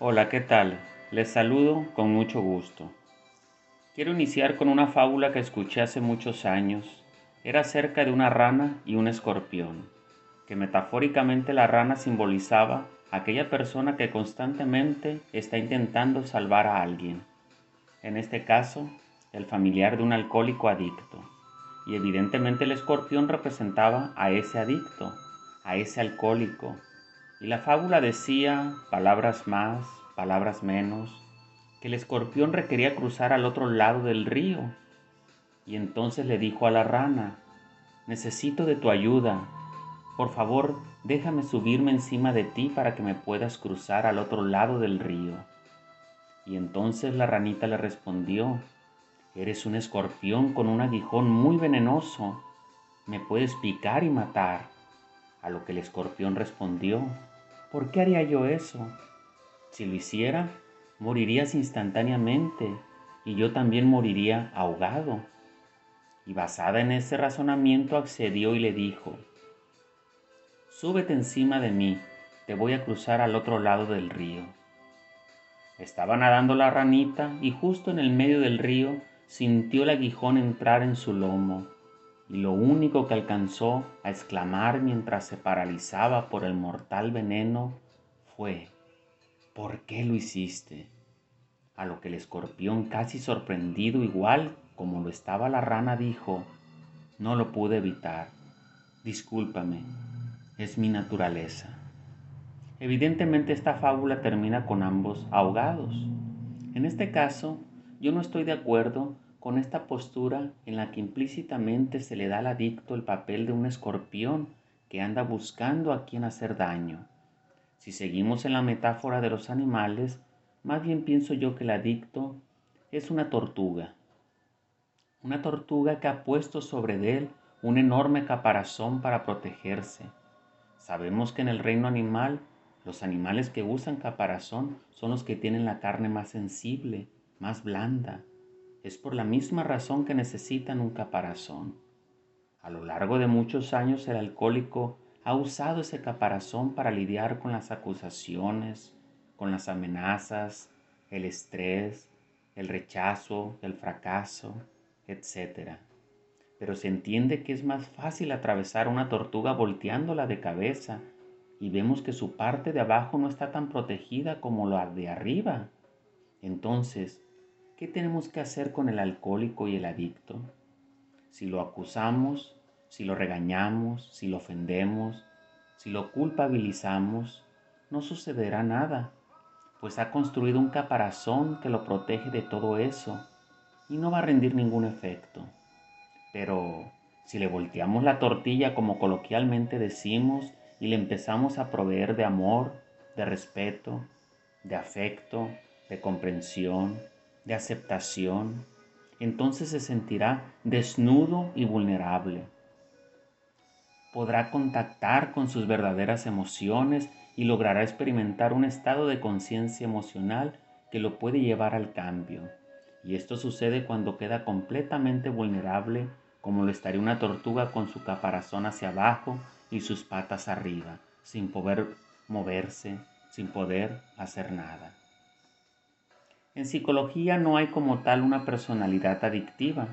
Hola, ¿qué tal? Les saludo con mucho gusto. Quiero iniciar con una fábula que escuché hace muchos años. Era acerca de una rana y un escorpión, que metafóricamente la rana simbolizaba aquella persona que constantemente está intentando salvar a alguien. En este caso, el familiar de un alcohólico adicto. Y evidentemente el escorpión representaba a ese adicto, a ese alcohólico. Y la fábula decía, palabras más, palabras menos, que el escorpión requería cruzar al otro lado del río. Y entonces le dijo a la rana, necesito de tu ayuda. Por favor, déjame subirme encima de ti para que me puedas cruzar al otro lado del río. Y entonces la ranita le respondió, Eres un escorpión con un aguijón muy venenoso. Me puedes picar y matar. A lo que el escorpión respondió, ¿por qué haría yo eso? Si lo hiciera, morirías instantáneamente y yo también moriría ahogado. Y basada en ese razonamiento accedió y le dijo, Súbete encima de mí, te voy a cruzar al otro lado del río. Estaba nadando la ranita y justo en el medio del río sintió el aguijón entrar en su lomo y lo único que alcanzó a exclamar mientras se paralizaba por el mortal veneno fue, ¿por qué lo hiciste? A lo que el escorpión, casi sorprendido igual como lo estaba la rana, dijo, no lo pude evitar, discúlpame, es mi naturaleza. Evidentemente esta fábula termina con ambos ahogados. En este caso, yo no estoy de acuerdo con esta postura en la que implícitamente se le da al adicto el papel de un escorpión que anda buscando a quien hacer daño. Si seguimos en la metáfora de los animales, más bien pienso yo que el adicto es una tortuga. Una tortuga que ha puesto sobre él un enorme caparazón para protegerse. Sabemos que en el reino animal los animales que usan caparazón son los que tienen la carne más sensible, más blanda. Es por la misma razón que necesitan un caparazón. A lo largo de muchos años el alcohólico ha usado ese caparazón para lidiar con las acusaciones, con las amenazas, el estrés, el rechazo, el fracaso, etc. Pero se entiende que es más fácil atravesar una tortuga volteándola de cabeza y vemos que su parte de abajo no está tan protegida como la de arriba. Entonces, ¿Qué tenemos que hacer con el alcohólico y el adicto? Si lo acusamos, si lo regañamos, si lo ofendemos, si lo culpabilizamos, no sucederá nada, pues ha construido un caparazón que lo protege de todo eso y no va a rendir ningún efecto. Pero si le volteamos la tortilla como coloquialmente decimos y le empezamos a proveer de amor, de respeto, de afecto, de comprensión, de aceptación, entonces se sentirá desnudo y vulnerable. Podrá contactar con sus verdaderas emociones y logrará experimentar un estado de conciencia emocional que lo puede llevar al cambio. Y esto sucede cuando queda completamente vulnerable, como lo estaría una tortuga con su caparazón hacia abajo y sus patas arriba, sin poder moverse, sin poder hacer nada. En psicología no hay como tal una personalidad adictiva,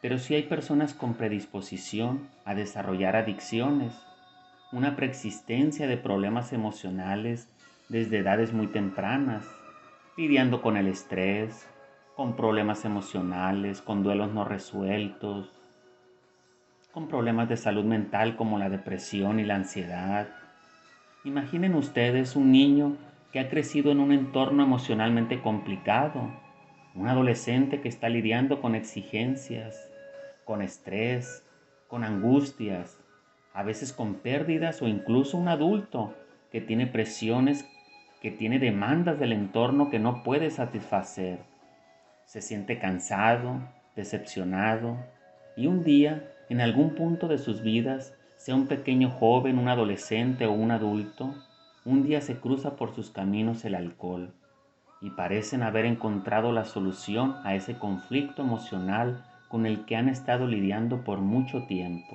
pero sí hay personas con predisposición a desarrollar adicciones, una preexistencia de problemas emocionales desde edades muy tempranas, lidiando con el estrés, con problemas emocionales, con duelos no resueltos, con problemas de salud mental como la depresión y la ansiedad. Imaginen ustedes un niño que ha crecido en un entorno emocionalmente complicado, un adolescente que está lidiando con exigencias, con estrés, con angustias, a veces con pérdidas o incluso un adulto que tiene presiones, que tiene demandas del entorno que no puede satisfacer. Se siente cansado, decepcionado y un día, en algún punto de sus vidas, sea un pequeño joven, un adolescente o un adulto, un día se cruza por sus caminos el alcohol y parecen haber encontrado la solución a ese conflicto emocional con el que han estado lidiando por mucho tiempo.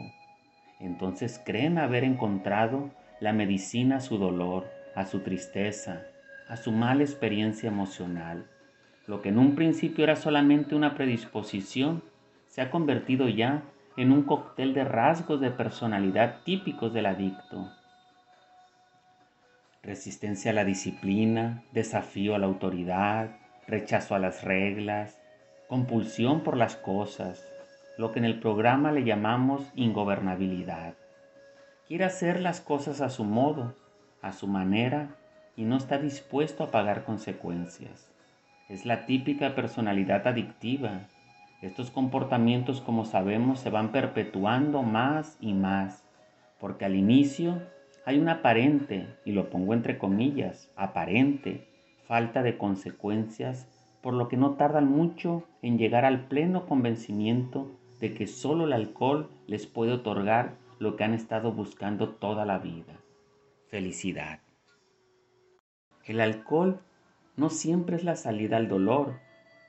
Entonces creen haber encontrado la medicina a su dolor, a su tristeza, a su mala experiencia emocional. Lo que en un principio era solamente una predisposición, se ha convertido ya en un cóctel de rasgos de personalidad típicos del adicto. Resistencia a la disciplina, desafío a la autoridad, rechazo a las reglas, compulsión por las cosas, lo que en el programa le llamamos ingobernabilidad. Quiere hacer las cosas a su modo, a su manera, y no está dispuesto a pagar consecuencias. Es la típica personalidad adictiva. Estos comportamientos, como sabemos, se van perpetuando más y más, porque al inicio hay una aparente, y lo pongo entre comillas, aparente, falta de consecuencias, por lo que no tardan mucho en llegar al pleno convencimiento de que solo el alcohol les puede otorgar lo que han estado buscando toda la vida, felicidad. El alcohol no siempre es la salida al dolor,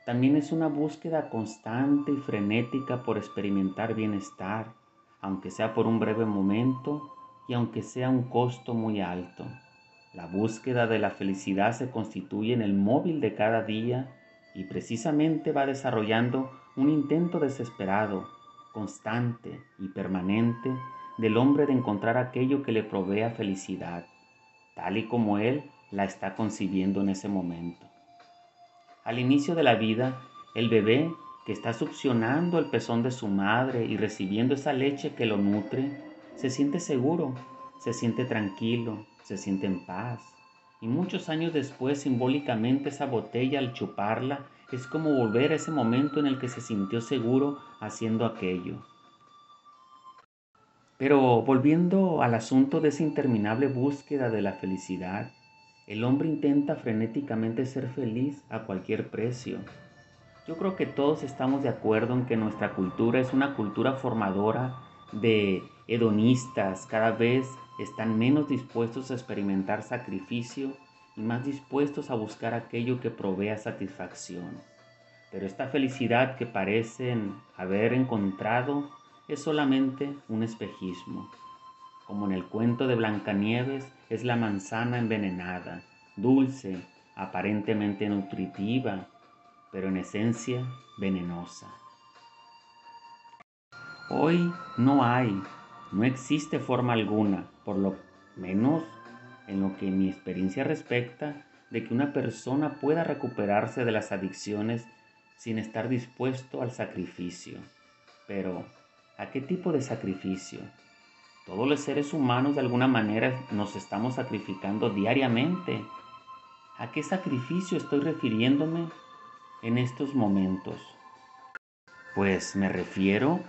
también es una búsqueda constante y frenética por experimentar bienestar, aunque sea por un breve momento y aunque sea un costo muy alto. La búsqueda de la felicidad se constituye en el móvil de cada día y precisamente va desarrollando un intento desesperado, constante y permanente del hombre de encontrar aquello que le provea felicidad, tal y como él la está concibiendo en ese momento. Al inicio de la vida, el bebé que está succionando el pezón de su madre y recibiendo esa leche que lo nutre, se siente seguro, se siente tranquilo, se siente en paz. Y muchos años después, simbólicamente, esa botella al chuparla es como volver a ese momento en el que se sintió seguro haciendo aquello. Pero volviendo al asunto de esa interminable búsqueda de la felicidad, el hombre intenta frenéticamente ser feliz a cualquier precio. Yo creo que todos estamos de acuerdo en que nuestra cultura es una cultura formadora de hedonistas, cada vez están menos dispuestos a experimentar sacrificio y más dispuestos a buscar aquello que provea satisfacción. Pero esta felicidad que parecen haber encontrado es solamente un espejismo. Como en el cuento de Blancanieves es la manzana envenenada, dulce, aparentemente nutritiva, pero en esencia venenosa. Hoy no hay, no existe forma alguna, por lo menos en lo que mi experiencia respecta, de que una persona pueda recuperarse de las adicciones sin estar dispuesto al sacrificio. Pero, ¿a qué tipo de sacrificio? Todos los seres humanos de alguna manera nos estamos sacrificando diariamente. ¿A qué sacrificio estoy refiriéndome en estos momentos? Pues me refiero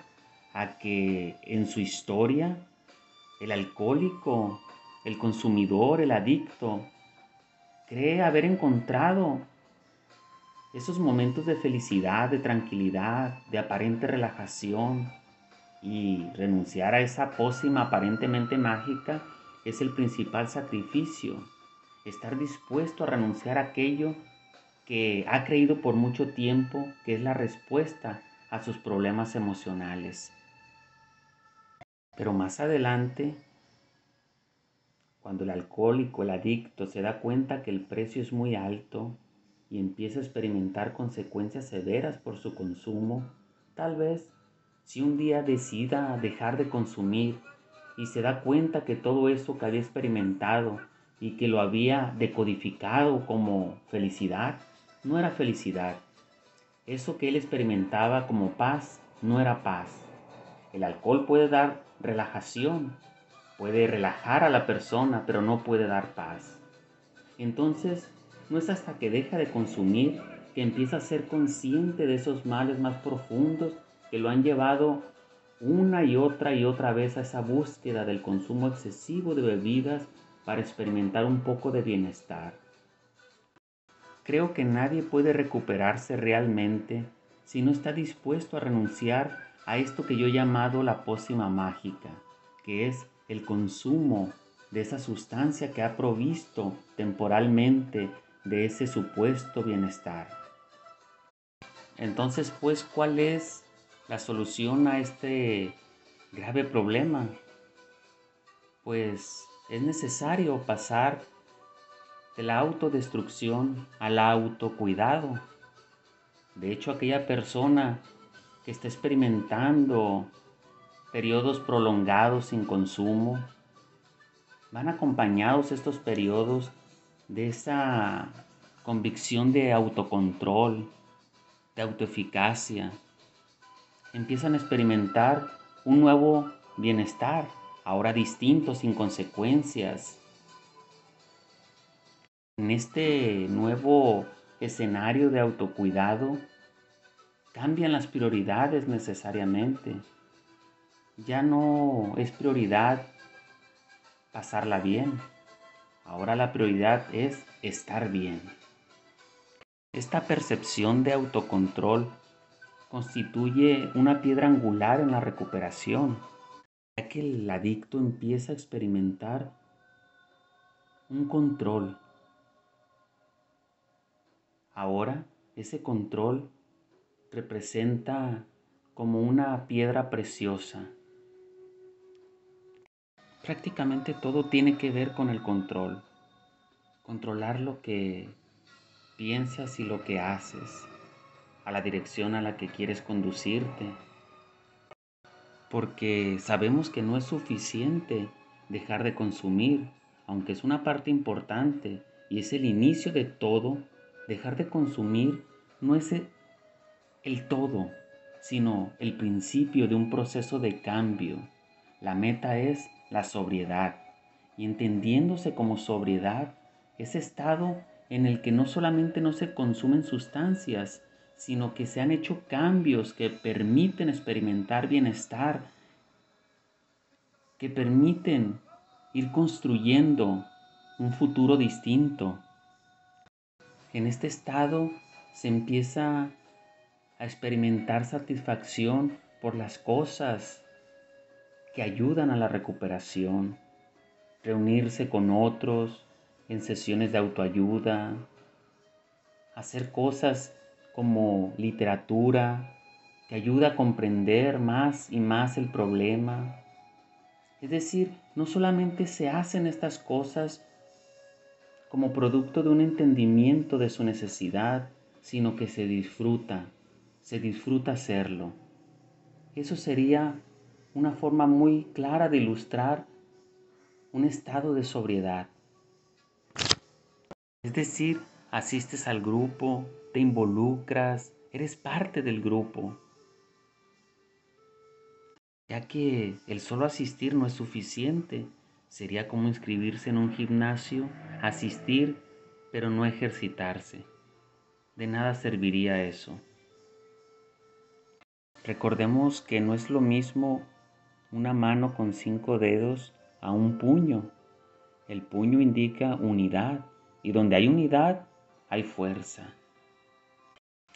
a que en su historia el alcohólico el consumidor, el adicto, cree haber encontrado esos momentos de felicidad, de tranquilidad, de aparente relajación y renunciar a esa pócima aparentemente mágica es el principal sacrificio. Estar dispuesto a renunciar a aquello que ha creído por mucho tiempo que es la respuesta a sus problemas emocionales. Pero más adelante cuando el alcohólico, el adicto, se da cuenta que el precio es muy alto y empieza a experimentar consecuencias severas por su consumo, tal vez si un día decida dejar de consumir y se da cuenta que todo eso que había experimentado y que lo había decodificado como felicidad, no era felicidad. Eso que él experimentaba como paz no era paz. El alcohol puede dar relajación, puede relajar a la persona, pero no puede dar paz. Entonces, no es hasta que deja de consumir que empieza a ser consciente de esos males más profundos que lo han llevado una y otra y otra vez a esa búsqueda del consumo excesivo de bebidas para experimentar un poco de bienestar. Creo que nadie puede recuperarse realmente si no está dispuesto a renunciar a esto que yo he llamado la pócima mágica, que es el consumo de esa sustancia que ha provisto temporalmente de ese supuesto bienestar. Entonces, pues, ¿cuál es la solución a este grave problema? Pues es necesario pasar de la autodestrucción al autocuidado. De hecho, aquella persona que está experimentando periodos prolongados sin consumo, van acompañados estos periodos de esa convicción de autocontrol, de autoeficacia. Empiezan a experimentar un nuevo bienestar, ahora distinto, sin consecuencias. En este nuevo escenario de autocuidado, cambian las prioridades necesariamente. Ya no es prioridad pasarla bien. Ahora la prioridad es estar bien. Esta percepción de autocontrol constituye una piedra angular en la recuperación, ya que el adicto empieza a experimentar un control Ahora ese control representa como una piedra preciosa. Prácticamente todo tiene que ver con el control. Controlar lo que piensas y lo que haces, a la dirección a la que quieres conducirte. Porque sabemos que no es suficiente dejar de consumir, aunque es una parte importante y es el inicio de todo dejar de consumir no es el todo, sino el principio de un proceso de cambio. La meta es la sobriedad y entendiéndose como sobriedad, ese estado en el que no solamente no se consumen sustancias, sino que se han hecho cambios que permiten experimentar bienestar, que permiten ir construyendo un futuro distinto, en este estado se empieza a experimentar satisfacción por las cosas que ayudan a la recuperación, reunirse con otros en sesiones de autoayuda, hacer cosas como literatura que ayuda a comprender más y más el problema. Es decir, no solamente se hacen estas cosas como producto de un entendimiento de su necesidad, sino que se disfruta, se disfruta hacerlo. Eso sería una forma muy clara de ilustrar un estado de sobriedad. Es decir, asistes al grupo, te involucras, eres parte del grupo. Ya que el solo asistir no es suficiente, Sería como inscribirse en un gimnasio, asistir, pero no ejercitarse. De nada serviría eso. Recordemos que no es lo mismo una mano con cinco dedos a un puño. El puño indica unidad y donde hay unidad hay fuerza.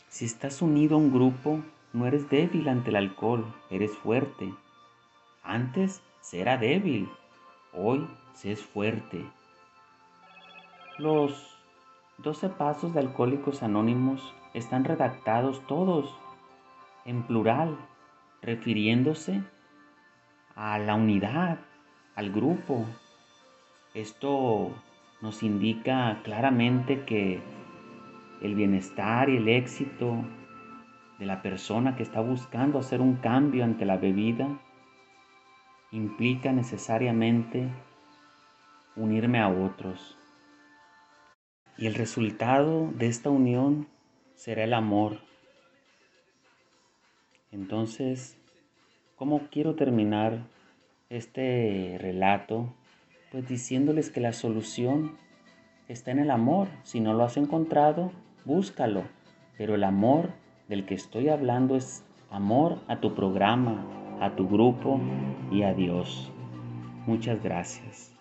Si estás unido a un grupo, no eres débil ante el alcohol, eres fuerte. Antes será débil, Hoy se es fuerte. Los 12 pasos de Alcohólicos Anónimos están redactados todos en plural, refiriéndose a la unidad, al grupo. Esto nos indica claramente que el bienestar y el éxito de la persona que está buscando hacer un cambio ante la bebida implica necesariamente unirme a otros. Y el resultado de esta unión será el amor. Entonces, ¿cómo quiero terminar este relato? Pues diciéndoles que la solución está en el amor. Si no lo has encontrado, búscalo. Pero el amor del que estoy hablando es amor a tu programa, a tu grupo y a Dios. Muchas gracias.